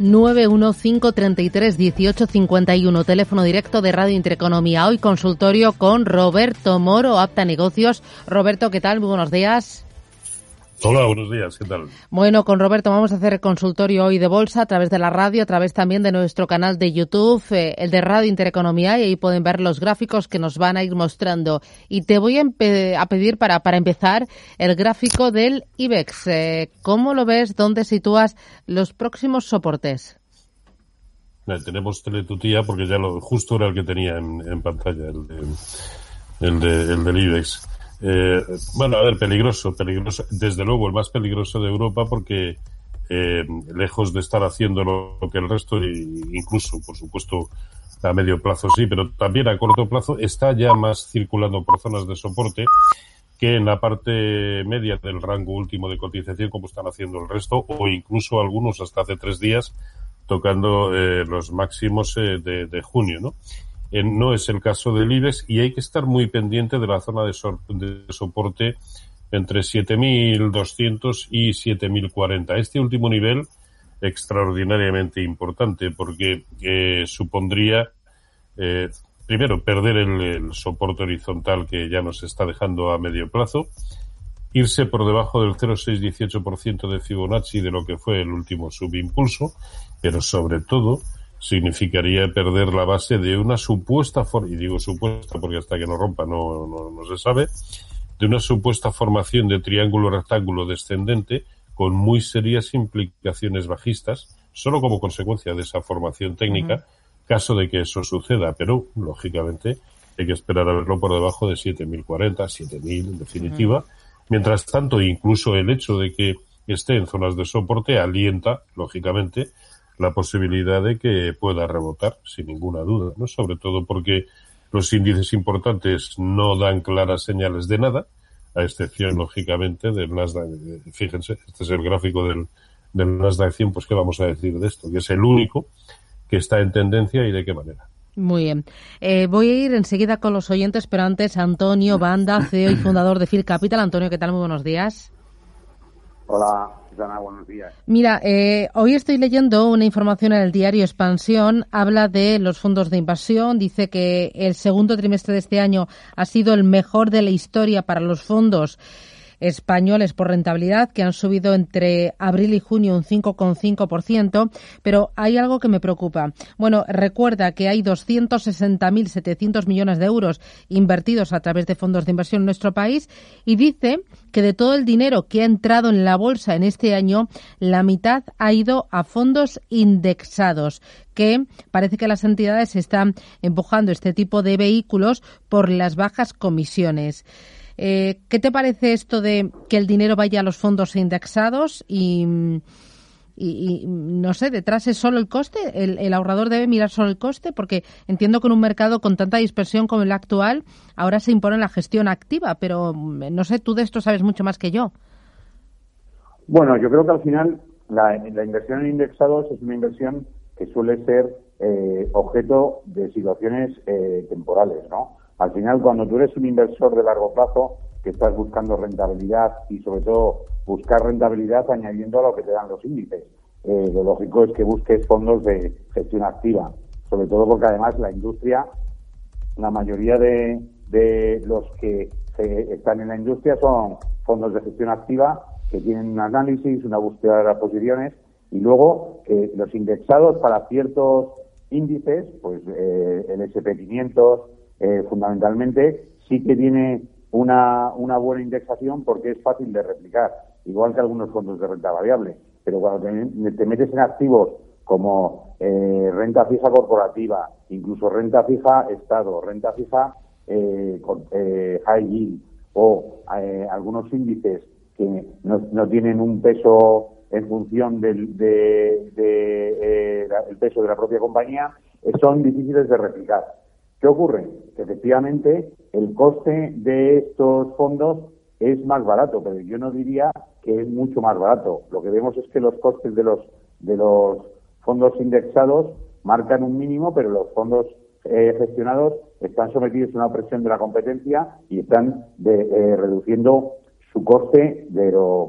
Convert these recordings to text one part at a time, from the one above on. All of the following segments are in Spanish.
915331851, teléfono directo de Radio Intereconomía. Hoy consultorio con Roberto Moro, Apta Negocios. Roberto, ¿qué tal? Muy buenos días. Hola, buenos días, ¿qué tal? Bueno, con Roberto vamos a hacer el consultorio hoy de bolsa a través de la radio, a través también de nuestro canal de YouTube, eh, el de Radio Intereconomía, y ahí pueden ver los gráficos que nos van a ir mostrando. Y te voy a, pedir para, para empezar el gráfico del IBEX. Eh, ¿Cómo lo ves? ¿Dónde sitúas los próximos soportes? Eh, tenemos teletutía porque ya lo justo era el que tenía en, pantalla, el, el, de, el del IBEX. Eh, bueno, a ver, peligroso, peligroso. Desde luego, el más peligroso de Europa porque eh, lejos de estar haciendo lo, que el resto, incluso, por supuesto, a medio plazo sí, pero también a corto plazo, está ya más circulando por zonas de soporte que en la parte media del rango último de cotización, como están haciendo el resto, o incluso algunos hasta hace tres días, tocando eh, los máximos eh, de junio, ¿no? No es el caso del IBEX y hay que estar muy pendiente de la zona de, soporte entre 7.200 y 7.040. Este último nivel extraordinariamente importante porque eh, supondría eh, primero perder el, soporte horizontal que ya nos está dejando a medio plazo, irse por debajo del 0,618% de Fibonacci de lo que fue el último subimpulso, pero sobre todo significaría perder la base de una supuesta, y digo supuesta porque hasta que no rompa no, no, se sabe, de una supuesta formación de triángulo rectángulo descendente con muy serias implicaciones bajistas, solo como consecuencia de esa formación técnica, caso de que eso suceda, pero lógicamente hay que esperar a verlo por debajo de 7.040, 7.000 en definitiva. Mientras tanto, incluso el hecho de que esté en zonas de soporte alienta, lógicamente, la posibilidad de que pueda rebotar, sin ninguna duda, ¿no? Sobre todo porque los índices importantes no dan claras señales de nada, a excepción, lógicamente, del Nasdaq. Fíjense, este es el gráfico del, del Nasdaq 100, pues qué vamos a decir de esto, que es el único que está en tendencia y de qué manera. Muy bien. Eh, voy a ir enseguida con los oyentes, pero antes Antonio Banda, CEO y fundador de Phil Capital. Antonio, ¿qué tal? Muy buenos días. Hola, buenos días. Mira, eh, hoy estoy leyendo una información en el diario Expansión. Habla de los fondos de inversión. Dice que el segundo trimestre de este año ha sido el mejor de la historia para los fondos españoles por rentabilidad, que han subido entre abril y junio un 5,5%, pero hay algo que me preocupa. Bueno, recuerda que hay 260.700 millones de euros invertidos a través de fondos de inversión en nuestro país y dice que de todo el dinero que ha entrado en la bolsa en este año, la mitad ha ido a fondos indexados, que parece que las entidades están empujando este tipo de vehículos por las bajas comisiones. Eh, ¿Qué te parece esto de que el dinero vaya a los fondos indexados y, no sé, detrás es solo el coste? ¿El, ahorrador debe mirar solo el coste? Porque entiendo que en un mercado con tanta dispersión como el actual, ahora se impone la gestión activa, pero no sé, tú de esto sabes mucho más que yo. Bueno, yo creo que al final la, inversión en indexados es una inversión que suele ser eh, objeto de situaciones eh, temporales, ¿no? Al final, cuando tú eres un inversor de largo plazo, que estás buscando rentabilidad y sobre todo buscar rentabilidad añadiendo a lo que te dan los índices. Eh, lo lógico es que busques fondos de gestión activa, sobre todo porque además la industria, la mayoría de, los que están en la industria son fondos de gestión activa que tienen un análisis, una búsqueda de las posiciones y luego que los indexados para ciertos índices, pues eh, el SP500, eh, fundamentalmente sí que tiene una, una buena indexación porque es fácil de replicar, igual que algunos fondos de renta variable. Pero cuando te, metes en activos como eh, renta fija corporativa, incluso renta fija Estado, renta fija eh, eh high yield o algunos índices que no, tienen un peso en función del de, el peso de la propia compañía, son difíciles de replicar. ¿Qué ocurre? Que efectivamente el coste de estos fondos es más barato, pero yo no diría que es mucho más barato. Lo que vemos es que los costes de los de los fondos indexados marcan un mínimo, pero los fondos eh, gestionados están sometidos a una presión de la competencia y están eh, reduciendo su coste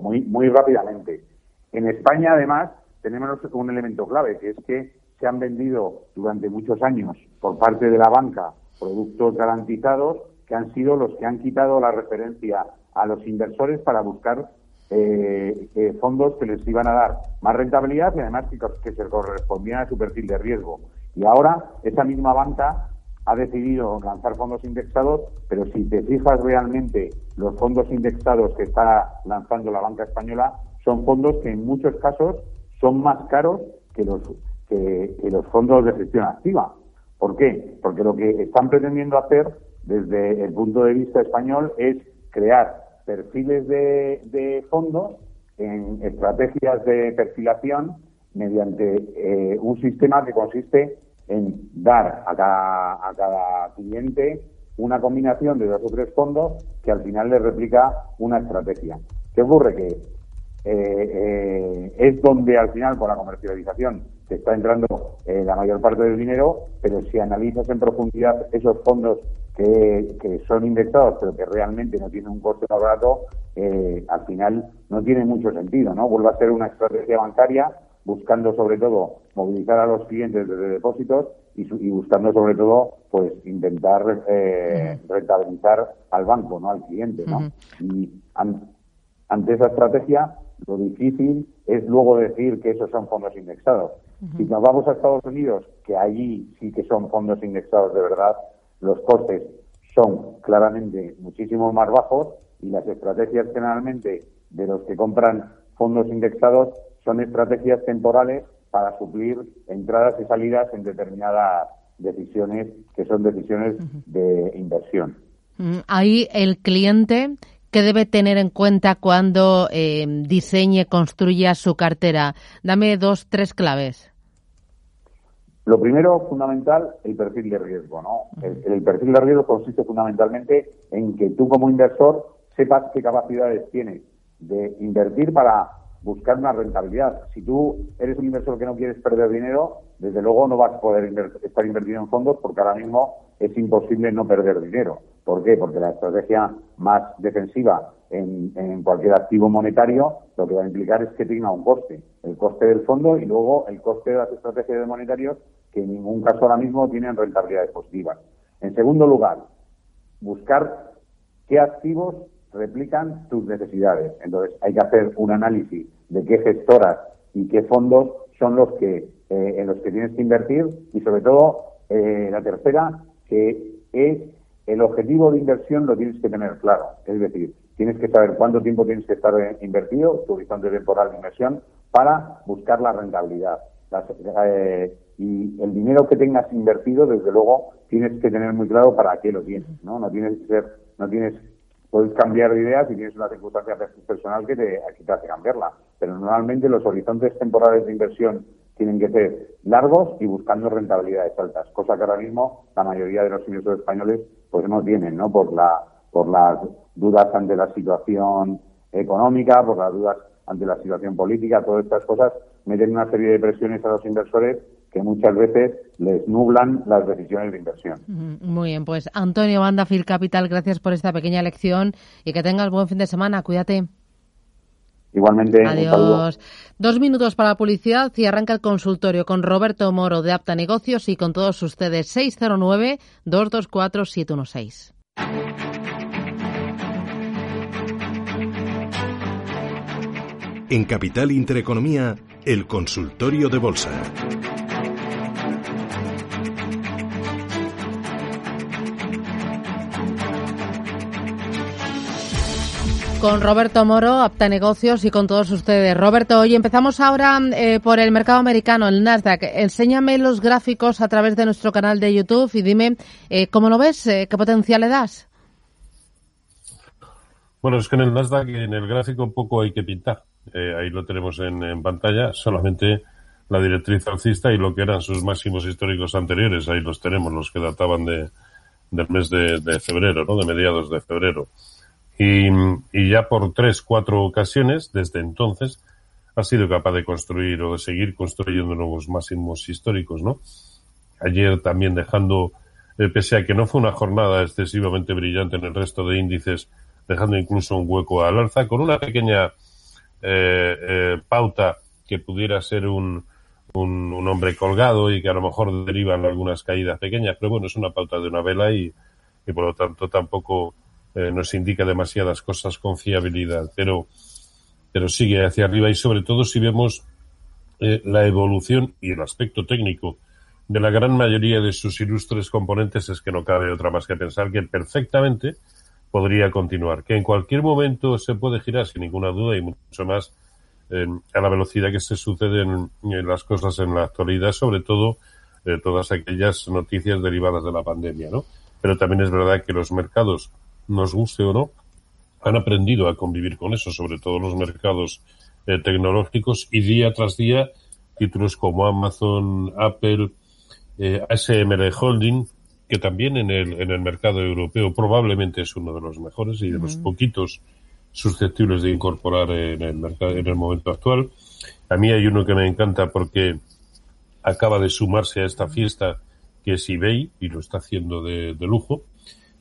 muy muy rápidamente. En España, además, tenemos un elemento clave, que es que se han vendido durante muchos años por parte de la banca productos garantizados que han sido los que han quitado la referencia a los inversores para buscar eh, eh, fondos que les iban a dar más rentabilidad y además que, que se correspondían a su perfil de riesgo. Y ahora esa misma banca ha decidido lanzar fondos indexados, pero si te fijas realmente, los fondos indexados que está lanzando la banca española son fondos que en muchos casos son más caros que los, que, los fondos de gestión activa. ¿Por qué? Porque lo que están pretendiendo hacer desde el punto de vista español es crear perfiles de, de fondos en estrategias de perfilación mediante eh, un sistema que consiste en dar a cada, a cada cliente una combinación de dos o tres fondos que al final le replica una estrategia. ¿Qué ocurre? Que eh, eh, es donde al final con la comercialización se está entrando eh, la mayor parte del dinero, pero si analizas en profundidad esos fondos que, que son indexados pero que realmente no tienen un coste más barato, al final no tiene mucho sentido, ¿no? Vuelve a ser una estrategia bancaria buscando sobre todo movilizar a los clientes desde depósitos y, buscando sobre todo pues intentar eh, rentabilizar al banco, no al cliente, ¿no? Y ante esa estrategia lo difícil es luego decir que esos son fondos indexados. Si nos vamos a Estados Unidos, que allí sí que son fondos indexados de verdad, los costes son claramente muchísimo más bajos y las estrategias generalmente de los que compran fondos indexados son estrategias temporales para suplir entradas y salidas en determinadas decisiones que son decisiones de inversión. Ahí el cliente ¿Qué debe tener en cuenta cuando eh, diseñe, construya su cartera? Dame dos, tres claves. Lo primero, fundamental, el perfil de riesgo. ¿no? el, perfil de riesgo consiste fundamentalmente en que tú como inversor sepas qué capacidades tienes de invertir para buscar una rentabilidad. Si tú eres un inversor que no quieres perder dinero, desde luego no vas a poder estar invertido en fondos porque ahora mismo es imposible no perder dinero. ¿Por qué? Porque la estrategia más defensiva en, en, cualquier activo monetario lo que va a implicar es que tenga un coste. El coste del fondo y luego el coste de las estrategias de monetarios que en ningún caso ahora mismo tienen rentabilidades positivas. En segundo lugar, buscar qué activos replican tus necesidades. Entonces hay que hacer un análisis de qué gestoras y qué fondos son los que eh, en los que tienes que invertir y sobre todo eh, la tercera que es el objetivo de inversión lo tienes que tener claro, es decir, tienes que saber cuánto tiempo tienes que estar eh, invertido, tu horizonte temporal de inversión, para buscar la rentabilidad. y el dinero que tengas invertido, desde luego, tienes que tener muy claro para qué lo tienes, ¿no? No tienes que ser, no tienes puedes cambiar de idea si tienes una circunstancia personal que te, que te hace cambiarla. Pero normalmente los horizontes temporales de inversión tienen que ser largos y buscando rentabilidades altas, cosa que ahora mismo la mayoría de los inversores españoles pues no tienen, ¿no? Por la por las dudas ante la situación económica, por las dudas ante la situación política, todas estas cosas meten una serie de presiones a los inversores que muchas veces les nublan las decisiones de inversión. Muy bien, pues Antonio Banda, Phil Capital, gracias por esta pequeña lección y que tengas buen fin de semana. Cuídate. Igualmente. Adiós. Dos minutos para la publicidad y arranca el consultorio con Roberto Moro de Apta Negocios y con todos ustedes 609-224-716. En Capital Intereconomía, el consultorio de bolsa. con Roberto Moro, Apta Negocios y con todos ustedes. Roberto, hoy empezamos ahora eh, por el mercado americano, el Nasdaq. Enséñame los gráficos a través de nuestro canal de YouTube y dime eh, cómo lo ves, eh, qué potencial le das. Bueno, es que en el Nasdaq, en el gráfico, un poco hay que pintar. Ahí lo tenemos en, pantalla, solamente la directriz alcista y lo que eran sus máximos históricos anteriores. Ahí los tenemos, los que databan de, del mes de, de febrero, ¿no? De mediados de febrero. Y, y, ya por tres, cuatro ocasiones desde entonces ha sido capaz de construir o de seguir construyendo nuevos máximos históricos, ¿no? Ayer también dejando, eh, pese a que no fue una jornada excesivamente brillante en el resto de índices, dejando incluso un hueco al alza, con una pequeña eh, eh, pauta que pudiera ser un, un, hombre colgado y que a lo mejor derivan algunas caídas pequeñas, pero bueno, es una pauta de una vela y, y por lo tanto tampoco eh, nos indica demasiadas cosas con fiabilidad, pero, pero sigue hacia arriba y sobre todo si vemos eh, la evolución y el aspecto técnico de la gran mayoría de sus ilustres componentes es que no cabe otra más que pensar que perfectamente podría continuar, que en cualquier momento se puede girar sin ninguna duda y mucho más a la velocidad que se suceden en las cosas en la actualidad, sobre todo eh, todas aquellas noticias derivadas de la pandemia, ¿no? Pero también es verdad que los mercados, nos guste o no, han aprendido a convivir con eso, sobre todo los mercados eh, tecnológicos y día tras día títulos como Amazon, Apple, eh, ASML Holding, que también en el, en el mercado europeo probablemente es uno de los mejores y de los poquitos susceptibles de incorporar en el mercado en el momento actual. A mí hay uno que me encanta porque acaba de sumarse a esta fiesta que es eBay y lo está haciendo de, lujo.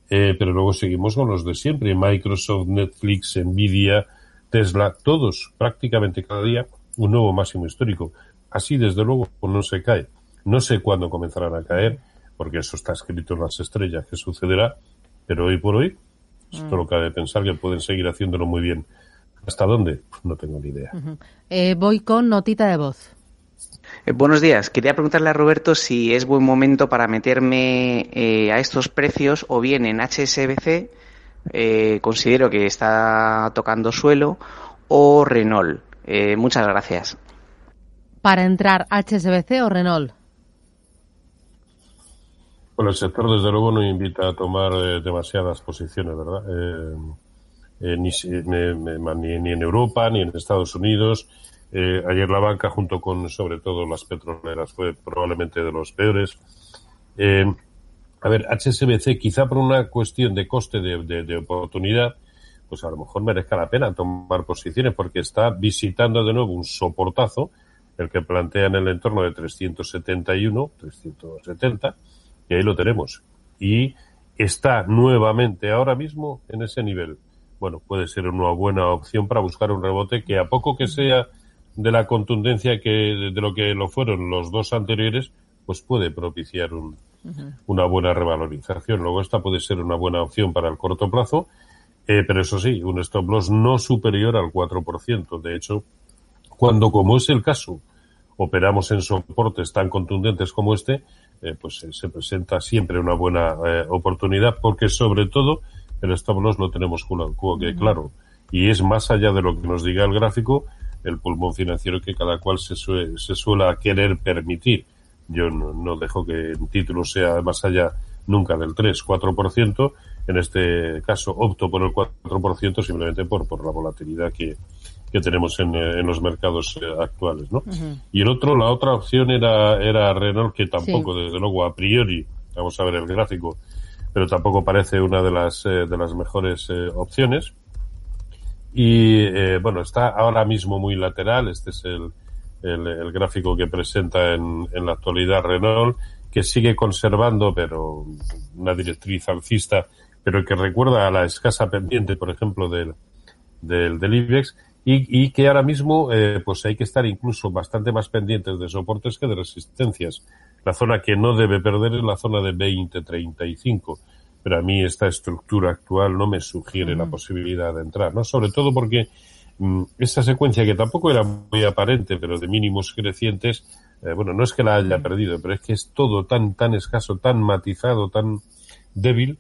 Eh, pero luego seguimos con los de siempre, Microsoft, Netflix, Nvidia, Tesla, todos prácticamente cada día un nuevo máximo histórico. Así desde luego no se cae. No sé cuándo comenzarán a caer, porque eso está escrito en las estrellas que sucederá, pero hoy por hoy Solo cabe pensar que pueden seguir haciéndolo muy bien. ¿Hasta dónde? No tengo ni idea. Eh, voy con notita de voz. Eh, buenos días. Quería preguntarle a Roberto si es buen momento para meterme eh, a estos precios o bien en HSBC, considero que está tocando suelo, o Renault. muchas gracias. Para entrar HSBC o Renault. Bueno, el sector desde luego no invita a tomar eh, demasiadas posiciones, ¿verdad? Eh, eh, ni, ni, en Europa, ni en Estados Unidos. ayer la banca, junto con sobre todo las petroleras, fue probablemente de los peores. a ver, HSBC, quizá por una cuestión de coste de, de, oportunidad, pues a lo mejor merezca la pena tomar posiciones porque está visitando de nuevo un soportazo, el que plantea en el entorno de 371, 370 y ahí lo tenemos. Y está nuevamente ahora mismo en ese nivel. Bueno, puede ser una buena opción para buscar un rebote que a poco que sea de la contundencia que de lo que lo fueron los dos anteriores, pues puede propiciar un, una buena revalorización. Luego esta puede ser una buena opción para el corto plazo, eh, pero eso sí, un stop loss no superior al 4%. De hecho, cuando, como es el caso, operamos en soportes tan contundentes como este, eh, pues eh, se presenta siempre una buena eh, oportunidad porque sobre todo el stop loss lo tenemos que claro y es más allá de lo que nos diga el gráfico el pulmón financiero que cada cual se, suele, se suele querer permitir. Yo no, dejo que el título sea más allá nunca del 3, 4%. En este caso opto por el 4% simplemente por, por la volatilidad que, que tenemos en, eh, en los mercados eh, actuales, ¿no? Y el otro, la otra opción era, era Renault, que tampoco, desde luego, a priori, vamos a ver el gráfico, pero tampoco parece una de las, eh, de las mejores opciones. Y, bueno, está ahora mismo muy lateral, este es el, el, el gráfico que presenta en, en la actualidad Renault, que sigue conservando, pero una directriz alcista, pero que recuerda a la escasa pendiente, por ejemplo, del, del, del IBEX, y, y que ahora mismo eh, pues hay que estar incluso bastante más pendientes de soportes que de resistencias. La zona que no debe perder es la zona de 20-35, pero a mí esta estructura actual no me sugiere la posibilidad de entrar, ¿no? Sobre todo porque mm, esta secuencia que tampoco era muy aparente, pero de mínimos crecientes, eh, bueno, no es que la haya perdido, pero es que es todo tan, tan escaso, tan matizado, tan débil,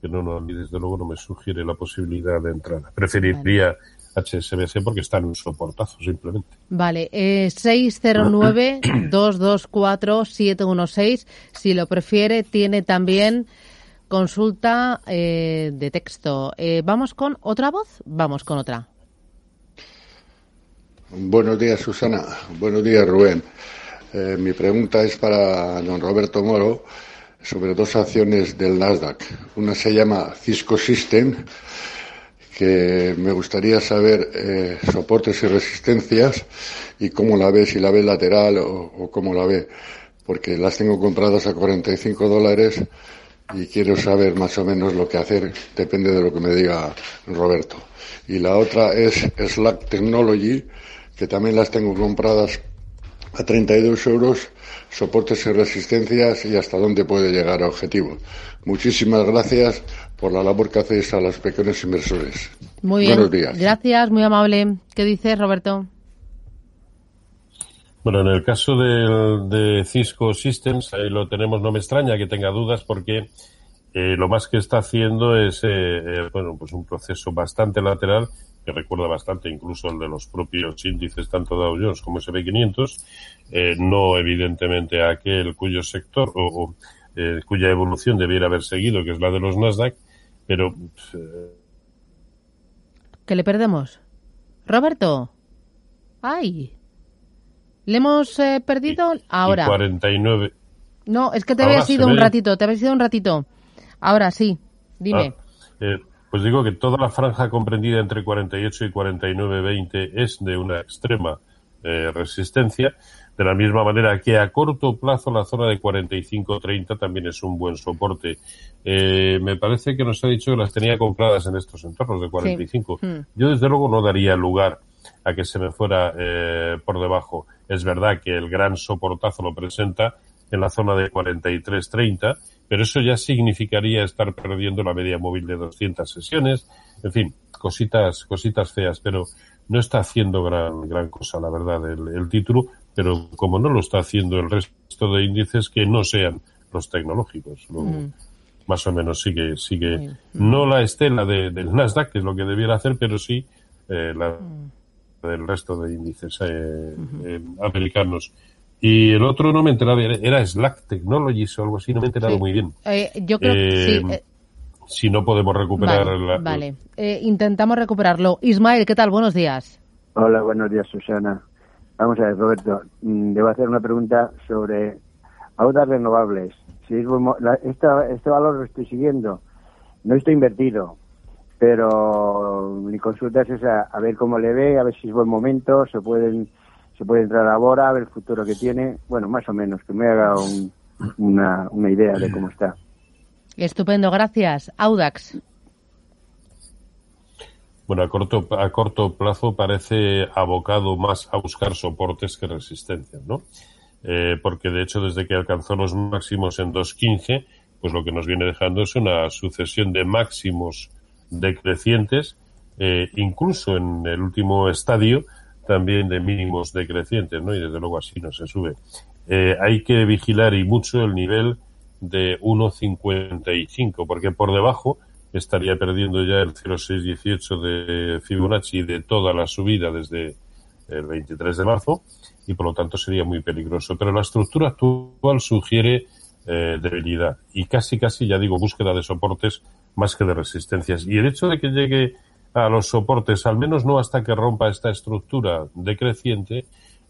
que no, no, a mí desde luego no me sugiere la posibilidad de entrar. Preferiría HSBC porque está en un soportazo simplemente. Vale, eh, 609-224-716. Si lo prefiere, tiene también consulta eh, de texto. Eh, ¿Vamos con otra voz? Vamos con otra. Buenos días, Susana. Buenos días, Rubén. Eh, mi pregunta es para don Roberto Moro sobre dos acciones del Nasdaq. Una se llama Cisco System que me gustaría saber eh, soportes y resistencias y cómo la ve, si la ve lateral o, cómo la ve, porque las tengo compradas a 45 dólares y quiero saber más o menos lo que hacer, depende de lo que me diga Roberto. Y la otra es Slack Technology, que también las tengo compradas a 32 euros, soportes y resistencias y hasta dónde puede llegar a objetivo. Muchísimas gracias por la labor que hacéis a los pequeños inversores. Muy bien. Buenos días. Gracias, muy amable. ¿Qué dices, Roberto? Bueno, en el caso de, Cisco Systems, ahí lo tenemos, no me extraña que tenga dudas porque eh, lo más que está haciendo es, eh, eh, bueno, pues un proceso bastante lateral que recuerda bastante incluso el de los propios índices tanto Dow Jones como S&P 500, no evidentemente aquel cuyo sector o, cuya evolución debiera haber seguido, que es la de los Nasdaq, pero... ¿Que le perdemos? Roberto. ¡Ay! ¿Le hemos eh, perdido ahora? 49. No, es que te había sido un ratito, te había sido un ratito. Ahora sí, dime. Ah, eh, pues digo que toda la franja comprendida entre 48 y 49.20 es de una extrema eh, resistencia. De la misma manera que a corto plazo la zona de 45-30 también es un buen soporte. me parece que nos ha dicho que las tenía compradas en estos entornos de 45. Hmm. Yo desde luego no daría lugar a que se me fuera eh, por debajo. Es verdad que el gran soportazo lo presenta en la zona de 43.30, pero eso ya significaría estar perdiendo la media móvil de 200 sesiones. En fin, cositas, cositas feas, pero no está haciendo gran, gran cosa, la verdad, el, título, pero como no lo está haciendo el resto de índices que no sean los tecnológicos. Mm. Más o menos sigue, sigue, no la estela del Nasdaq, que es lo que debiera hacer, pero sí eh, la, mm del resto de índices eh, eh, americanos. Y el otro no me enteraba, era Slack Technologies o algo así, no me he enterado muy bien. Eh, yo creo que sí. Si no podemos recuperar Vale, vale. intentamos recuperarlo. Ismael, ¿qué tal? Buenos días. Hola, buenos días, Susana. Vamos a ver, Roberto, mm, debo hacer una pregunta sobre audas renovables. Si es, este valor lo estoy siguiendo, no estoy invertido, pero mi consulta es esa, a ver cómo le ve, a ver si es buen momento, se pueden se puede entrar ahora, a ver el futuro que tiene, bueno, más o menos, que me haga una, una idea de cómo está. Estupendo, gracias. Audax. Bueno, a corto, a corto plazo parece abocado más a buscar soportes que resistencias, ¿no? Eh, porque de hecho desde que alcanzó los máximos en 2.15, pues lo que nos viene dejando es una sucesión de máximos decrecientes, eh, incluso en el último estadio también de mínimos decrecientes, ¿no? Y desde luego así no se sube. Eh, hay que vigilar y mucho el nivel de 1.55, porque por debajo estaría perdiendo ya el 0.618 de Fibonacci de toda la subida desde el 23 de marzo y por lo tanto sería muy peligroso. Pero la estructura actual sugiere eh, debilidad y casi casi ya digo búsqueda de soportes más que de resistencias. Y el hecho de que llegue a los soportes, al menos no hasta que rompa esta estructura decreciente,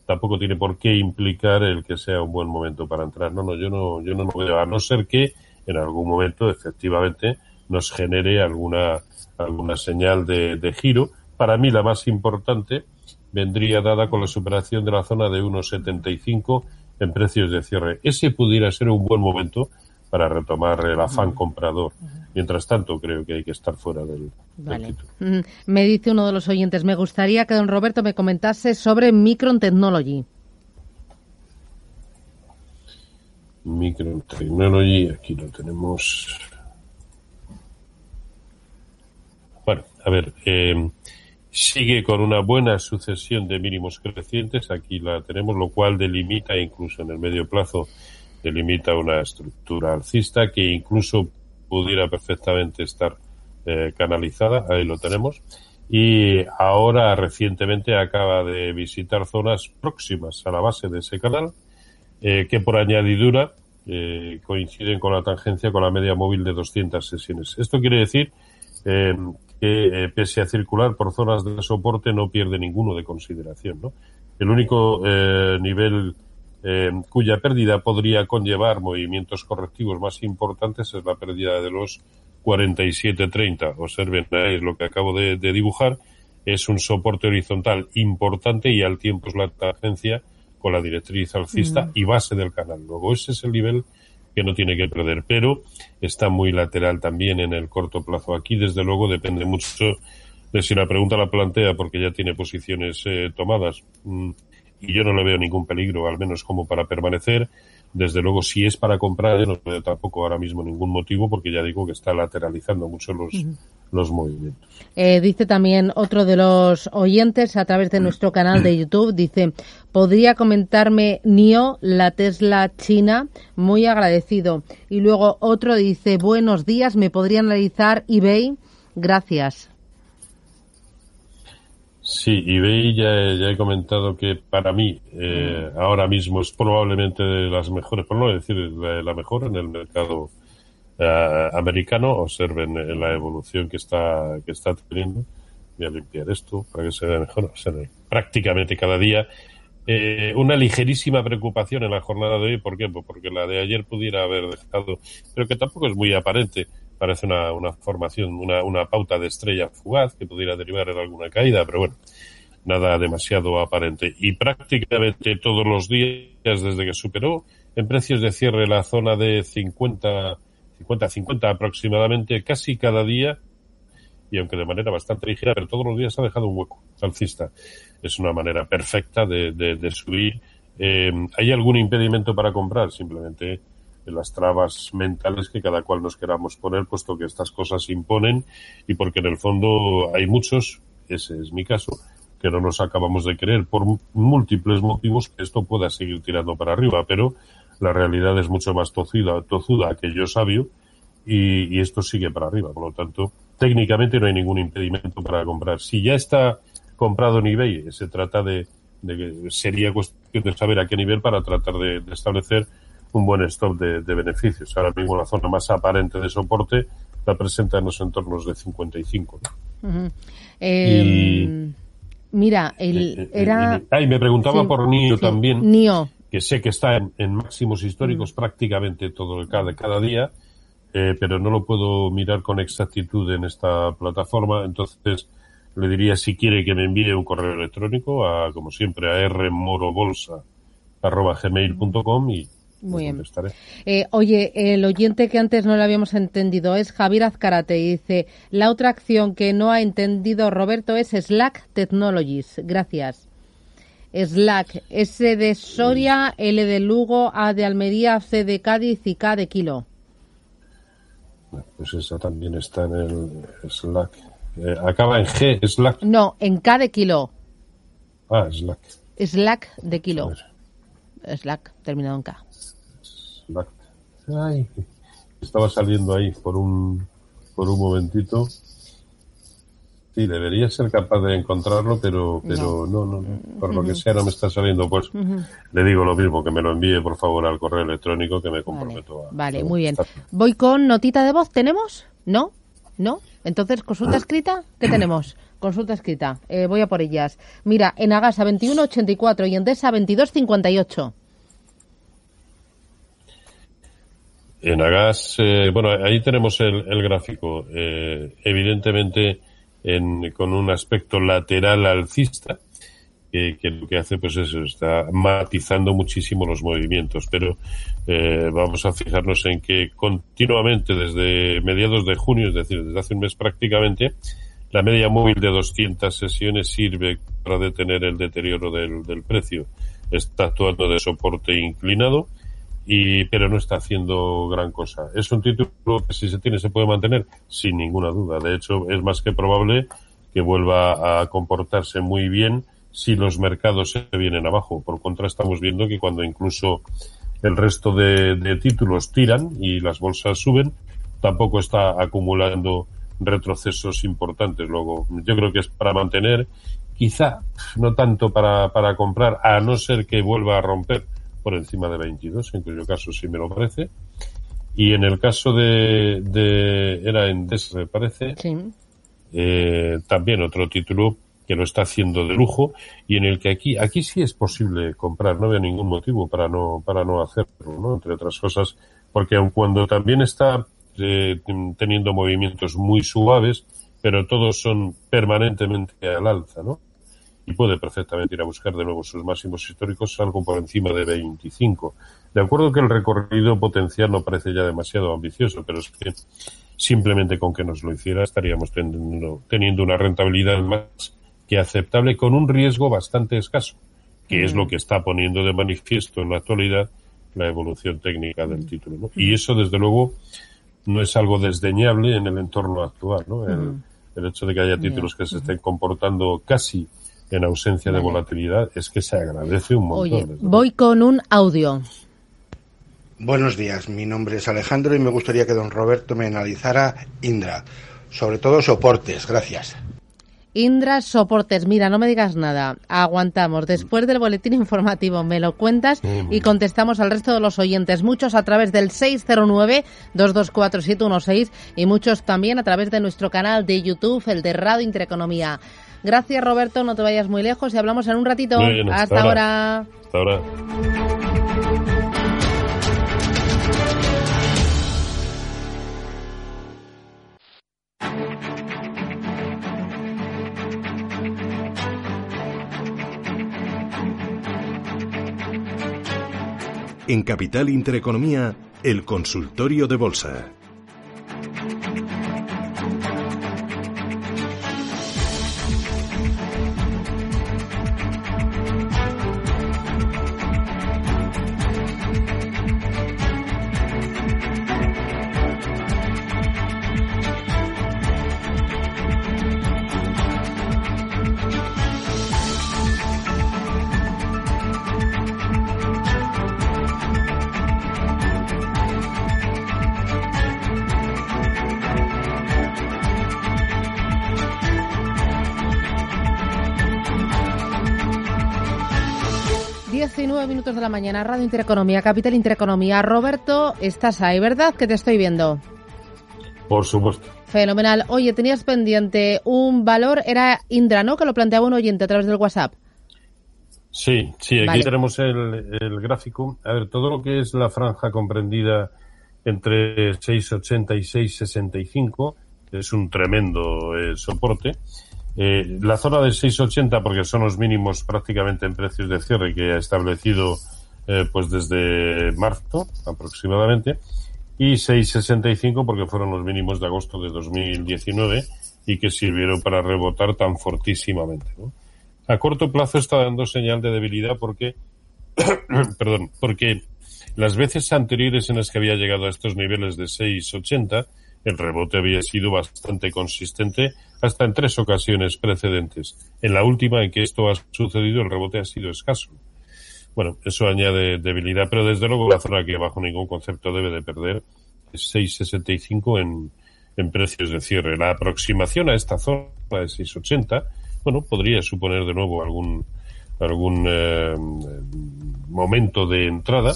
tampoco tiene por qué implicar el que sea un buen momento para entrar. No, no, yo no, yo no lo veo, a no ser que en algún momento efectivamente nos genere alguna, alguna señal de, de giro. Para mí la más importante vendría dada con la superación de la zona de 1,75 en precios de cierre. Ese pudiera ser un buen momento para retomar el afán comprador. Mientras tanto, creo que hay que estar fuera del, título. Me dice uno de los oyentes, me gustaría que don Roberto me comentase sobre Micron Technology. Micron Technology, aquí lo tenemos. Bueno, a ver, eh, sigue con una buena sucesión de mínimos crecientes, aquí la tenemos, lo cual delimita incluso en el medio plazo delimita una estructura alcista que incluso pudiera perfectamente estar eh, canalizada, ahí lo tenemos. Y ahora recientemente acaba de visitar zonas próximas a la base de ese canal, eh, que por añadidura eh, coinciden con la tangencia con la media móvil de 200 sesiones. Esto quiere decir que pese a circular por zonas de soporte no pierde ninguno de consideración. ¿no? El único nivel eh, cuya pérdida podría conllevar movimientos correctivos más importantes es la pérdida de los 47.30. Observen, es lo que acabo de, dibujar. Es un soporte horizontal importante y al tiempo es la tangencia con la directriz alcista y base del canal. Luego ese es el nivel que no tiene que perder, pero está muy lateral también en el corto plazo. Aquí, desde luego, depende mucho si la pregunta la plantea porque ya tiene posiciones eh, tomadas mm, y yo no le veo ningún peligro, al menos como para permanecer, desde luego, si es para comprar, no veo tampoco ahora mismo ningún motivo porque ya digo que está lateralizando mucho los, los movimientos. Eh, dice también otro de los oyentes a través de nuestro canal de YouTube, dice, ¿podría comentarme NIO, la Tesla china? Muy agradecido. Y luego otro dice, buenos días, ¿me podría analizar eBay? Gracias. Sí, eBay ya, ya he comentado que para mí eh, ahora mismo es probablemente de las mejores, por no decir la, mejor en el mercado eh, americano. Observen eh, la evolución que está que está teniendo. Voy a limpiar esto para que se vea mejor. prácticamente cada día. Eh, una ligerísima preocupación en la jornada de hoy. ¿Por qué? Pues porque la de ayer pudiera haber dejado, pero que tampoco es muy aparente parece una, una formación, una, una pauta de estrella fugaz que pudiera derivar en alguna caída, pero bueno, nada demasiado aparente. Y prácticamente todos los días, desde que superó en precios de cierre la zona de 50, 50, 50 aproximadamente, casi cada día, y aunque de manera bastante ligera, pero todos los días ha dejado un hueco alcista. Es una manera perfecta de, de, de subir. Eh, ¿Hay algún impedimento para comprar? Simplemente las trabas mentales que cada cual nos queramos poner, puesto que estas cosas imponen y porque en el fondo hay muchos, ese es mi caso, que no nos acabamos de creer por múltiples motivos que esto pueda seguir tirando para arriba, pero la realidad es mucho más tocida, tozuda que yo sabio y, esto sigue para arriba. Por lo tanto, técnicamente no hay ningún impedimento para comprar. Si ya está comprado en eBay, se trata de, de sería cuestión de saber a qué nivel para tratar de establecer un buen stop de, beneficios. Ahora mismo la zona más aparente de soporte la presenta en los entornos de 55. Em, mira, el, eh, eh, era... Eh, me preguntaba por NIO también. NIO. Que sé que está en, máximos históricos prácticamente todo el, cada, cada día, pero no lo puedo mirar con exactitud en esta plataforma. Entonces, le diría si quiere que me envíe un correo electrónico a, como siempre, a rmorobolsa.gmail.com y muy bien. Eh, oye, el oyente que antes no lo habíamos entendido es Javier Azcarate y dice, la otra acción que no ha entendido Roberto es Slack Technologies. Gracias. Slack, S de Soria, L de Lugo, A de Almería, C de Cádiz y K de Kilo. Pues esa también está en el Slack. Eh, acaba en G, Slack. No, en K de Kilo. Ah, Slack. Slack de Kilo. Slack, terminado en K. Ay, estaba saliendo ahí por un, por un momentito. Sí, debería ser capaz de encontrarlo, pero, pero no, no, por lo que sea no me está saliendo. Pues le digo lo mismo, que me lo envíe por favor al correo electrónico que me comprometo vale. a. Vale, muy bien. Voy con notita de voz, ¿tenemos? ¿No? ¿No? Entonces, consulta escrita, ¿qué tenemos? Consulta escrita. Eh, voy a por ellas. Mira, en Agasa 2184 y en Desa 2258. En Agas, eh, bueno, ahí tenemos el, gráfico, eh, evidentemente con un aspecto lateral alcista, que, lo que hace pues eso, está matizando muchísimo los movimientos, pero eh, vamos a fijarnos en que continuamente desde mediados de junio, es decir, desde hace un mes prácticamente, la media móvil de 200 sesiones sirve para detener el deterioro del, del precio. Está actuando de soporte inclinado y pero no está haciendo gran cosa. Es un título que si se tiene se puede mantener sin ninguna duda. De hecho, es más que probable que vuelva a comportarse muy bien si los mercados se vienen abajo. Por contra, estamos viendo que cuando incluso el resto de, títulos tiran y las bolsas suben, tampoco está acumulando retrocesos importantes. Luego, yo creo que es para mantener, quizá no tanto para, para comprar, a no ser que vuelva a romper por encima de 22, en cuyo caso sí me lo parece. Y en el caso de, de era en me parece, eh, también otro título que lo está haciendo de lujo y en el que aquí, aquí sí es posible comprar, no veo ningún motivo para no, para no hacerlo, ¿no? Entre otras cosas, porque aun cuando también está eh, teniendo movimientos muy suaves, pero todos son permanentemente al alza, ¿no? Y puede perfectamente ir a buscar de nuevo sus máximos históricos, algo por encima de 25. De acuerdo que el recorrido potencial no parece ya demasiado ambicioso, pero es que simplemente con que nos lo hiciera estaríamos teniendo, teniendo una rentabilidad más que aceptable con un riesgo bastante escaso, que es lo que está poniendo de manifiesto en la actualidad la evolución técnica del título. Y eso, desde luego, no es algo desdeñable en el entorno actual. ¿no? El, hecho de que haya títulos que se estén comportando casi en ausencia de volatilidad es que se agradece un montón. Oye, voy con un audio. Buenos días, mi nombre es Alejandro y me gustaría que don Roberto me analizara Indra, sobre todo soportes. Gracias. Indra Soportes, mira, no me digas nada. Aguantamos. Después del boletín informativo me lo cuentas y contestamos al resto de los oyentes. Muchos a través del 609-224-716 y muchos también a través de nuestro canal de YouTube, el de Radio Intereconomía. Gracias, Roberto. No te vayas muy lejos y hablamos en un ratito. hasta, ahora. Hasta ahora. En Capital Intereconomía, el consultorio de bolsa. La mañana, Radio Intereconomía, Capital Intereconomía. Roberto, estás ahí, ¿verdad? Que te estoy viendo. Por supuesto. Fenomenal. Oye, tenías pendiente un valor, era Indra, ¿no? Que lo planteaba un oyente a través del WhatsApp. Sí, sí, aquí tenemos el, gráfico. A ver, todo lo que es la franja comprendida entre 6,80 y 6,65 es un tremendo eh, soporte. Eh, la zona de 6,80, porque son los mínimos prácticamente en precios de cierre que ha establecido eh, pues desde marzo aproximadamente, y 6,65 porque fueron los mínimos de agosto de 2019 y que sirvieron para rebotar tan fortísimamente. A corto plazo está dando señal de debilidad porque, perdón, porque las veces anteriores en las que había llegado a estos niveles de 6,80 el rebote había sido bastante consistente hasta en tres ocasiones precedentes. En la última en que esto ha sucedido, el rebote ha sido escaso. Bueno, eso añade debilidad, pero desde luego la zona que bajo ningún concepto debe de perder es 6,65 en, en precios de cierre. La aproximación a esta zona de 6,80, bueno, podría suponer de nuevo algún, algún eh, momento de entrada,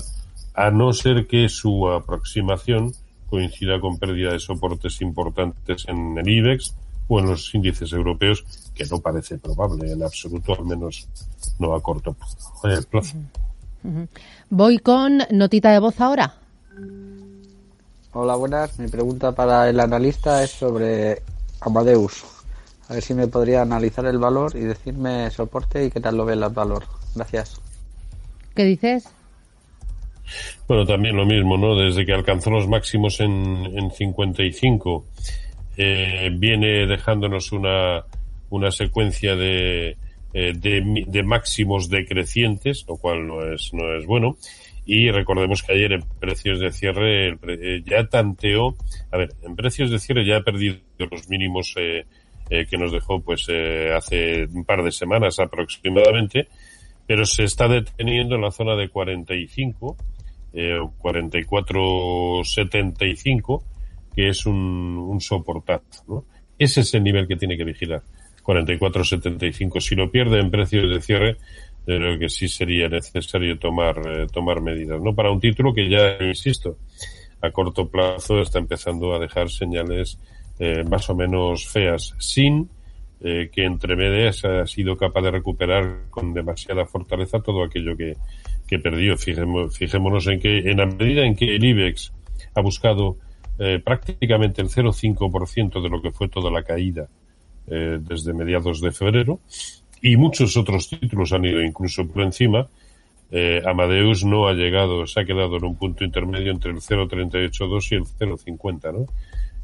a no ser que su aproximación coincida con pérdida de soportes importantes en el IBEX o en los índices europeos, que no parece probable en absoluto, al menos no a corto plazo. Voy con notita de voz ahora. Hola, buenas. Mi pregunta para el analista es sobre Amadeus. A ver si me podría analizar el valor y decirme soporte y qué tal lo ve el valor. Gracias. ¿Qué dices? Bueno, también lo mismo, ¿no? Desde que alcanzó los máximos en, en 55, eh, viene dejándonos una, una secuencia de, eh, de, de, máximos decrecientes, lo cual no es, no es bueno. Y recordemos que ayer en precios de cierre eh, ya tanteó, a ver, en precios de cierre ya ha perdido los mínimos eh, eh, que nos dejó pues eh, hace un par de semanas aproximadamente, pero se está deteniendo en la zona de 45 eh, 44.75, que es un, un soportazo, ¿no? Ese es el nivel que tiene que vigilar. 44.75. Si lo pierde en precios de cierre, creo que sí sería necesario tomar, eh, tomar medidas, ¿no? Para un título que ya, insisto, a corto plazo está empezando a dejar señales eh, más o menos feas, sin eh, que entre medias ha sido capaz de recuperar con demasiada fortaleza todo aquello que, que perdió. fijémonos en que en la medida en que el IBEX ha buscado eh, prácticamente el 0,5% de lo que fue toda la caída eh, desde mediados de febrero y muchos otros títulos han ido incluso por encima, eh, Amadeus no ha llegado, se ha quedado en un punto intermedio entre el 0,382 y el 0,50, ¿no?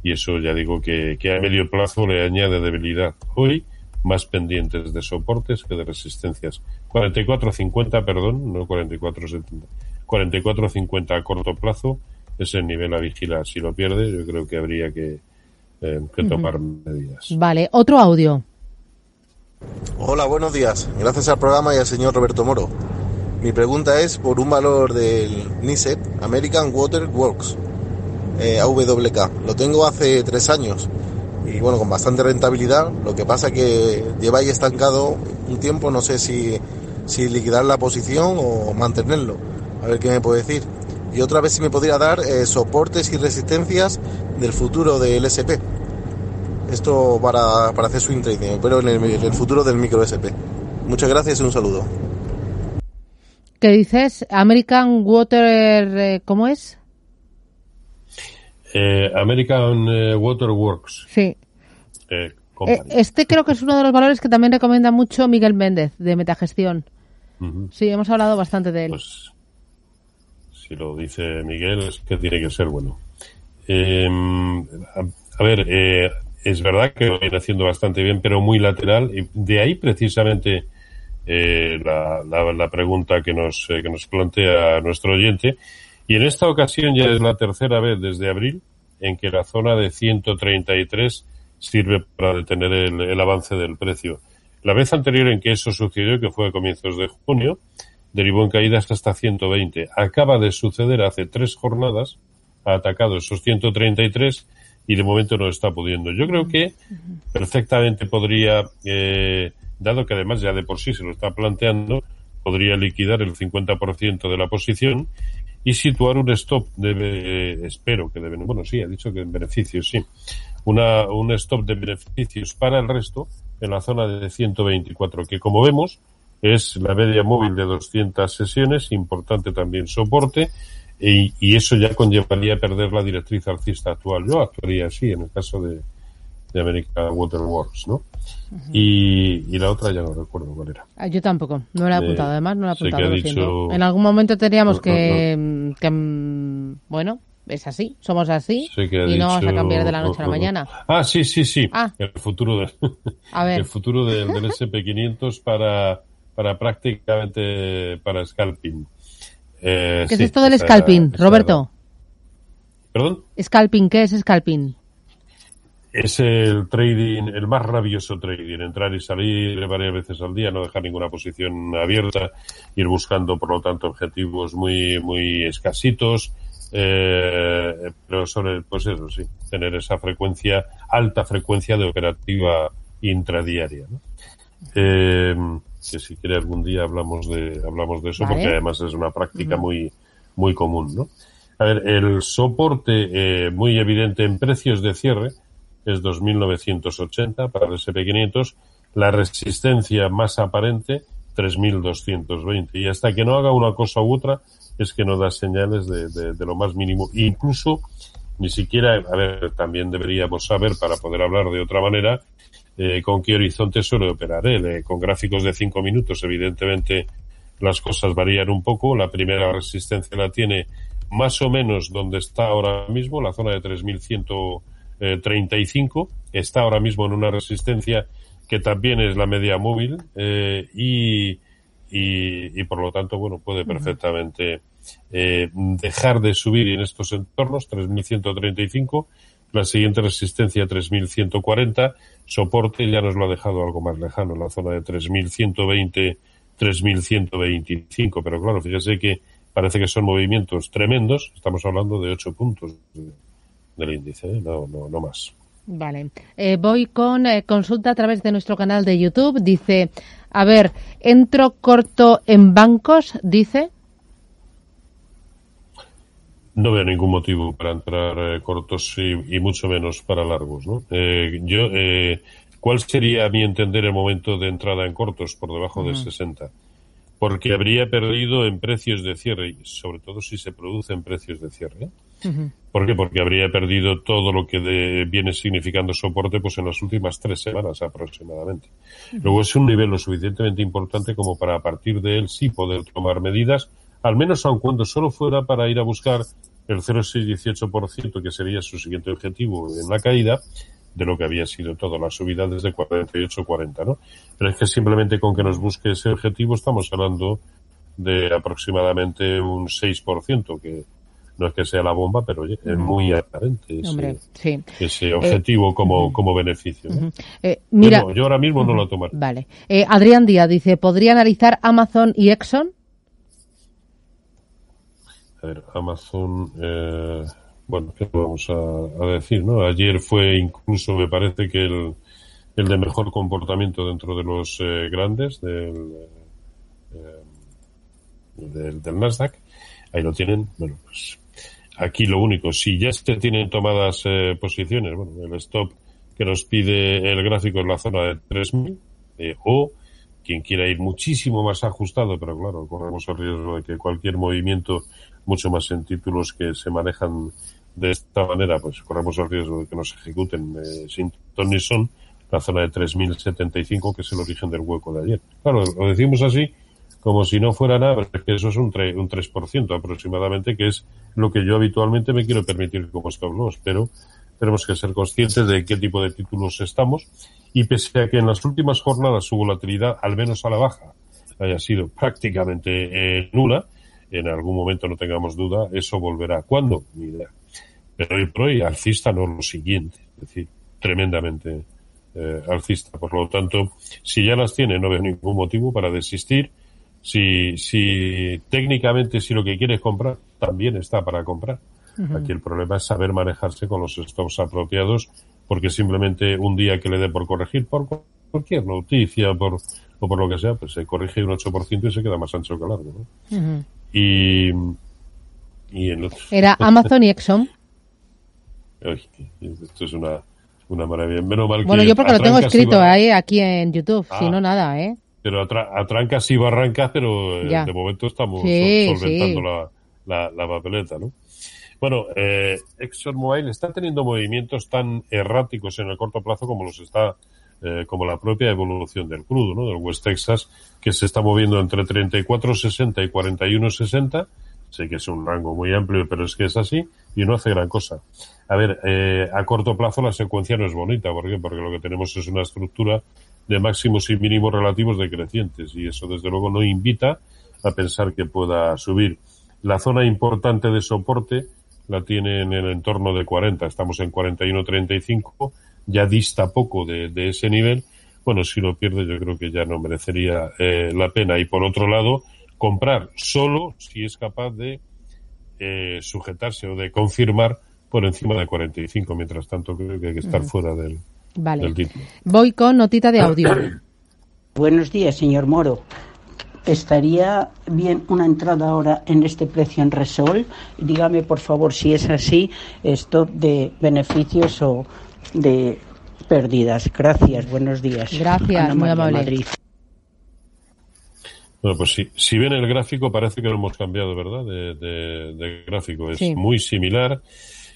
Y eso ya digo que, que a medio plazo le añade debilidad. Hoy más pendientes de soportes que de resistencias. 44.50, perdón, no 44.70. 44.50 a corto plazo es el nivel a vigilar. Si lo pierde, yo creo que habría que, eh, que tomar medidas. Vale, otro audio. Hola, buenos días. Gracias al programa y al señor Roberto Moro. Mi pregunta es por un valor del NISEP, American Water Works, eh, AWK. Lo tengo hace tres años y bueno, con bastante rentabilidad. Lo que pasa que lleva ahí estancado un tiempo, no sé si, si liquidar la posición o mantenerlo. A ver qué me puede decir. Y otra vez si me podría dar eh, soportes y resistencias del futuro del SP. Esto para, para hacer swing trading, pero en el, en el futuro del micro SP. Muchas gracias y un saludo. ¿Qué dices? American Water, eh, ¿cómo es? Eh, American eh, Water Works. Sí. eh, Eh. Este creo que es uno de los valores que también recomienda mucho Miguel Méndez de Metagestión. Ujú. Sí, hemos hablado bastante de él. Pues si lo dice Miguel es que tiene que ser bueno. Eh, a, a ver, eh, es verdad que lo viene haciendo bastante bien, pero muy lateral. Y de ahí precisamente eh, la, la- la pregunta que nos, eh, que nos plantea nuestro oyente. Y en esta ocasión ya es la tercera vez desde abril en que la zona de 133 sirve para detener el, avance del precio. La vez anterior en que eso sucedió, que fue a comienzos de junio, derivó en caídas hasta 120. Acaba de suceder hace tres jornadas, ha atacado esos 133 y de momento no está pudiendo. Yo creo que perfectamente podría, eh, dado que además ya de por sí se lo está planteando, podría liquidar el 50% de la posición y situar un stop de, eh, espero que de, bueno, sí, ha dicho que en beneficios, sí, una, un stop de beneficios para el resto en la zona de 124, que como vemos es la media móvil de 200 sesiones, importante también soporte, y, y eso ya conllevaría perder la directriz alcista actual. Yo actuaría así en el caso de, de American Waterworks, ¿no? y, y la otra ya no recuerdo cuál era. Ah, Yo tampoco, no la he Eh, apuntado, además no la he apuntado. dicho- En algún momento teníamos No, que, mm, que, mm, bueno, es así, somos así y no vamos a cambiar de la noche a la mañana. Ah, sí, sí, sí. Ah. El futuro del, A ver. el futuro del, del SP500 para, para prácticamente para scalping. Eh, ¿Qué sí, es esto del scalping, Roberto? ¿Perdón? Scalping, ¿qué es scalping? Es el trading, el más rabioso trading, entrar y salir varias veces al día, no dejar ninguna posición abierta, ir buscando, por lo tanto, objetivos muy, muy escasitos, eh, pero sobre, pues eso sí, tener esa frecuencia, alta frecuencia de operativa intradiaria, ¿no? Eh, que si quiere algún día hablamos de, hablamos de eso, Vale. porque además es una práctica muy, muy común, ¿no? A ver, el soporte eh, muy evidente en precios de cierre es 2.980 para el SP500, la resistencia más aparente 3.220 y hasta que no haga una cosa u otra es que no da señales de, de- de lo más mínimo. Incluso ni siquiera, a ver, también deberíamos saber para poder hablar de otra manera eh, con qué horizonte suele operar él. Eh, con gráficos de 5 minutos, evidentemente las cosas varían un poco. La primera resistencia la tiene más o menos donde está ahora mismo, la zona de 3.135. Está ahora mismo en una resistencia que también es la media móvil eh, y, y, y por lo tanto, bueno, puede perfectamente eh, dejar de subir en estos entornos, 3.135, la siguiente resistencia 3.140, soporte ya nos lo ha dejado algo más lejano, en la zona de 3.120, 3.125, pero claro, fíjese que parece que son movimientos tremendos, estamos hablando de 8 puntos del índice, ¿eh? no, no, no más. Vale. Eh, voy con eh, consulta a través de nuestro canal de YouTube. Dice, a ver, entro corto en bancos, dice. No veo ningún motivo para entrar eh, cortos y, y mucho menos para largos, ¿no? Yo, ¿cuál sería, a mi entender, el momento de entrada en cortos por debajo de Ujú. 60? Porque habría perdido en precios de cierre, sobre todo si se produce en precios de cierre. ¿Por qué? Porque habría perdido todo lo que de- viene significando soporte pues en las últimas tres semanas aproximadamente. Luego es un nivel lo suficientemente importante como para a partir de él sí poder tomar medidas, al menos aun cuando solo fuera para ir a buscar el 0,618%, que sería su siguiente objetivo en la caída, de lo que había sido toda la subida desde 48-40, ¿no? Pero es que simplemente con que nos busque ese objetivo estamos hablando de aproximadamente un 6%, que no es que sea la bomba, pero oye, es muy aparente ese, ese objetivo como, como beneficio. Eh, mira, yo ahora mismo no lo tomaré. Vale. Eh, Adrián Díaz dice, ¿podría analizar Amazon y Exxon? A ver, Amazon, eh, bueno, ¿qué vamos a, decir? no Ayer fue incluso, me parece que el, el de mejor comportamiento dentro de los grandes del, del, del Nasdaq. Ahí lo tienen. Bueno, pues Aquí lo único, si ya se tienen tomadas eh, posiciones, bueno, el stop que nos pide el gráfico es la zona de 3000, eh, o quien quiera ir muchísimo más ajustado, pero claro, corremos el riesgo de que cualquier movimiento, mucho más en títulos que se manejan de esta manera, pues corremos el riesgo de que nos ejecuten eh, sin ton son, la zona de 3075, que es el origen del hueco de ayer. Claro, lo decimos así, como si no fuera nada, que eso es un, 3, un 3% aproximadamente, que es lo que yo habitualmente me quiero permitir como loss, pero tenemos que ser conscientes de qué tipo de títulos estamos y pese a que en las últimas jornadas su volatilidad, al menos a la baja, haya sido prácticamente eh, nula, en algún momento no tengamos duda, eso volverá. ¿Cuándo? Ni idea. Pero hoy por hoy alcista no lo siguiente, es decir, tremendamente eh, alcista. Por lo tanto, si ya las tiene, no veo ningún motivo para desistir si, si técnicamente si lo que quieres comprar también está para comprar. Aquí el problema es saber manejarse con los stops apropiados porque simplemente un día que le dé por corregir por cualquier noticia por, o por lo que sea, pues se corrige un 8% y se queda más ancho que largo. Y, y en Era Amazon y Exxon. esto es una, una maravilla. Menos mal bueno, yo porque lo tengo escrito ahí, aquí en YouTube, si ah. no nada, ¿eh? Pero a, trancas y barrancas, pero eh, de momento estamos solventando La, la, papeleta, ¿no? Bueno, eh, ExxonMobil está teniendo movimientos tan erráticos en el corto plazo como los está, eh, como la propia evolución del crudo, ¿no? Del West Texas, que se está moviendo entre 34.60 y 41.60. Sé que es un rango muy amplio, pero es que es así y no hace gran cosa. A ver, eh, a corto plazo la secuencia no es bonita, ¿por qué? Porque lo que tenemos es una estructura de máximos y mínimos relativos decrecientes y eso desde luego no invita a pensar que pueda subir. La zona importante de soporte la tiene en el entorno de 40, estamos en 41.35, ya dista poco de, ese nivel. Bueno, si lo pierde yo creo que ya no merecería eh, la pena. Y por otro lado, comprar solo si es capaz de eh, sujetarse o de confirmar por encima de 45. Mientras tanto, creo que hay que estar fuera del, Vale. Voy con notita de audio. Buenos días, señor Moro. ¿Estaría bien una entrada ahora en este precio en Resol? Dígame, por favor, si es así, esto de beneficios o de pérdidas. Gracias, buenos días. Gracias, muy amable. Bueno, pues si, si ven el gráfico, parece que lo hemos cambiado, ¿verdad? De, gráfico. Es muy similar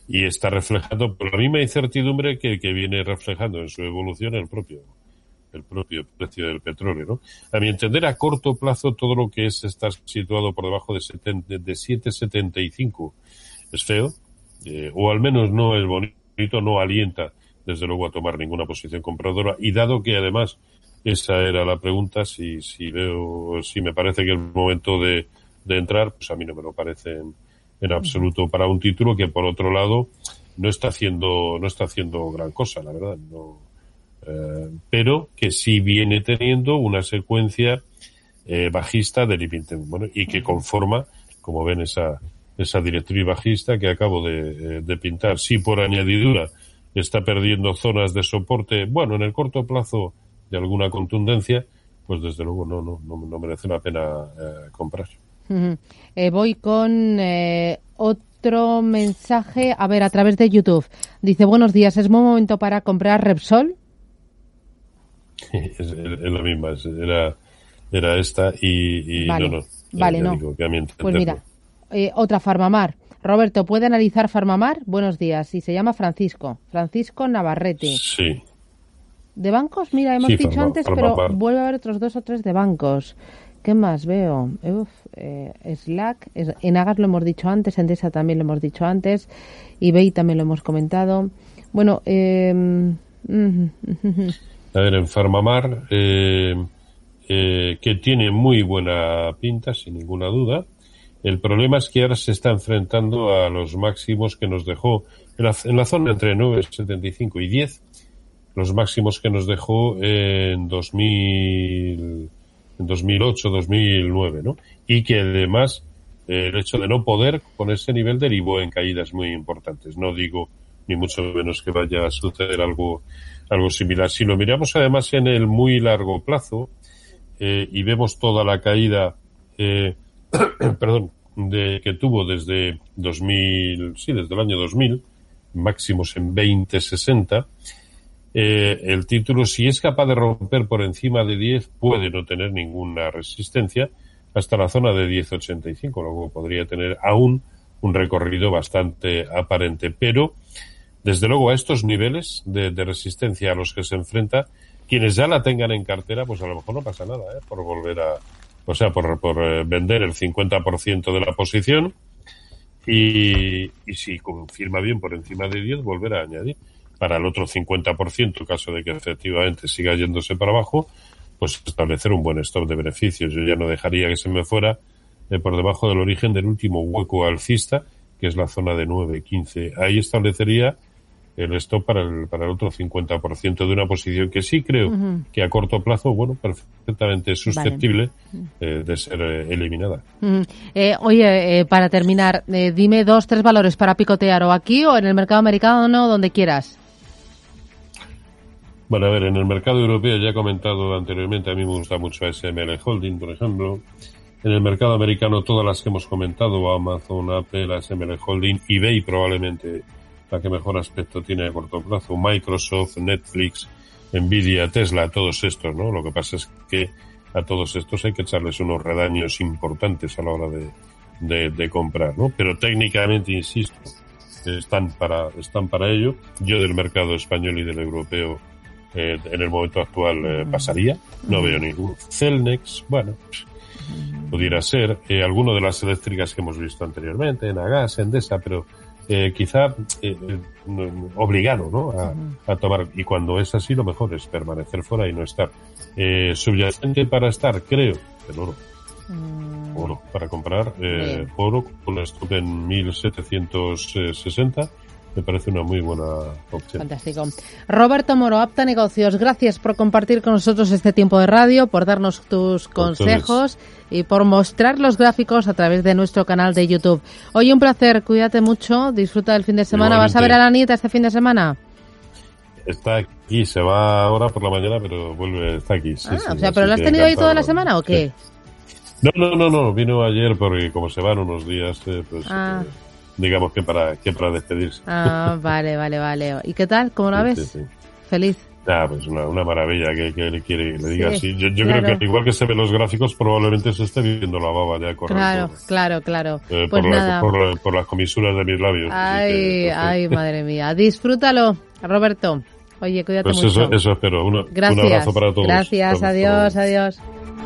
y está reflejando por la misma incertidumbre que, que viene reflejando en su evolución el propio el propio precio del petróleo, ¿no? A mi entender, a corto plazo, todo lo que es estar situado por debajo de, 7,75 es feo, eh, o al menos no es bonito, no alienta, desde luego, a tomar ninguna posición compradora. Y dado que además esa era la pregunta, si, si veo, si me parece que es el momento de, de entrar, pues a mí no me lo parece en absoluto para un título que por otro lado no está haciendo no está haciendo gran cosa la verdad no eh, pero que sí viene teniendo una secuencia eh, bajista del bueno y que conforma como ven esa esa directriz bajista que acabo de, eh, de pintar. Sí por añadidura está perdiendo zonas de soporte bueno en el corto plazo de alguna contundencia pues desde luego no no no, no merece la pena comprar eh, voy con eh, otro mensaje, a ver, a través de YouTube. Dice, buenos días, ¿es buen momento para comprar Repsol? es, la misma, era, era esta y, no, no. Vale, no. pues mira, eh, otra Farmamar. Roberto, ¿puede analizar Farmamar? Buenos días. Y se llama Francisco. Francisco Navarrete. Sí. ¿De bancos? Mira, hemos dicho antes, pero vuelve a haber otros dos o tres de bancos. ¿Qué más veo? Eh, Slack, en Agas lo hemos dicho antes, en Desa también lo hemos dicho antes, eBay también lo hemos comentado. Bueno, eh, A ver, en Farmamar, eh, eh, que tiene muy buena pinta, sin ninguna duda. El problema es que ahora se está enfrentando a los máximos que nos dejó en la, en la zona entre 9,75 y 10, los máximos que nos dejó en 2000, en 2008, 2009, ¿no? Y que además eh, el hecho de no poder con ese nivel derivó en caídas muy importantes. No digo ni mucho menos que vaya a suceder algo, algo similar. Si lo miramos además en el muy largo plazo eh, y vemos toda la caída, eh, perdón, de, que tuvo desde 2000, sí, desde el año 2000, máximos en 2060, eh, el título, si es capaz de romper por encima de 10, puede no tener ninguna resistencia hasta la zona de 10.85, luego podría tener aún un recorrido bastante aparente. Pero, desde luego, a estos niveles de, de resistencia a los que se enfrenta, quienes ya la tengan en cartera, pues a lo mejor no pasa nada, ¿eh? por volver a, o sea, por, por eh, vender el 50% de la posición y, y si confirma bien por encima de 10, volver a añadir. Para el otro 50%, en caso de que efectivamente siga yéndose para abajo, pues establecer un buen stop de beneficios. Yo ya no dejaría que se me fuera eh, por debajo del origen del último hueco alcista, que es la zona de 9.15. Ahí establecería el stop para el, para el otro 50% de una posición que sí creo que a corto plazo, bueno, perfectamente susceptible eh, de ser eh, eliminada. mm. Eh, oye, eh, para terminar, dime dos, tres valores para picotear o aquí o en el mercado americano, donde quieras. Bueno, a ver, en el mercado europeo ya he comentado anteriormente, a mí me gusta mucho ASML Holding, por ejemplo. En el mercado americano, todas las que hemos comentado, Amazon, Apple, ASML Holding, eBay probablemente la que mejor aspecto tiene a corto plazo, Microsoft, Netflix, Nvidia, Tesla, todos estos, ¿no? Lo que pasa es que a todos estos hay que echarles unos redaños importantes a la hora de, de, de comprar, ¿no? Pero técnicamente, insisto, están para, están para ello. Yo del mercado español y del europeo eh, en el momento actual eh, pasaría. No veo ningún. Celnex, bueno, pudiera ser. Eh, alguno de las eléctricas que hemos visto anteriormente, Enagas, Endesa, pero eh, quizá eh, obligado ¿no? a, a tomar. Y cuando es así, lo mejor es permanecer fuera y no estar. Eh, subyacente para estar, creo, el oro. Oro para comprar. Eh, oro con un stop en 1760 me parece una muy buena opción. Fantástico. Roberto Moro, Apta Negocios, gracias por compartir con nosotros este tiempo de radio, por darnos tus consejos y por mostrar los gráficos a través de nuestro canal de YouTube. Oye, un placer, cuídate mucho, disfruta del fin de semana. ¿Vas a ver a la nieta este fin de semana? Está aquí, se va ahora por la mañana, pero vuelve, está aquí. sí, ah, sí, o sea, ¿pero la has tenido ahí toda la semana o qué? No, no, no, no, vino ayer porque como se van unos días, eh, pues Ah. eh, digamos que para que para despedirse. Ah, vale, vale, vale. ¿Y qué tal? ¿Cómo la ves? sí, sí. Feliz. Ah, pues una, una maravilla que, que le quiere le diga Sí, así. Yo, yo claro. creo que igual que se ven los gráficos, probablemente se esté viendo la baba ya Claro, claro, claro. eh, Pues por, la- nada. por la- por las comisuras de mis labios. Ay, que, ay, madre mía. Disfrútalo, Roberto. Oye, cuídate Pues mucho. eso, eso espero. Uno- Gracias. Un abrazo para todos. Gracias, adiós, adiós.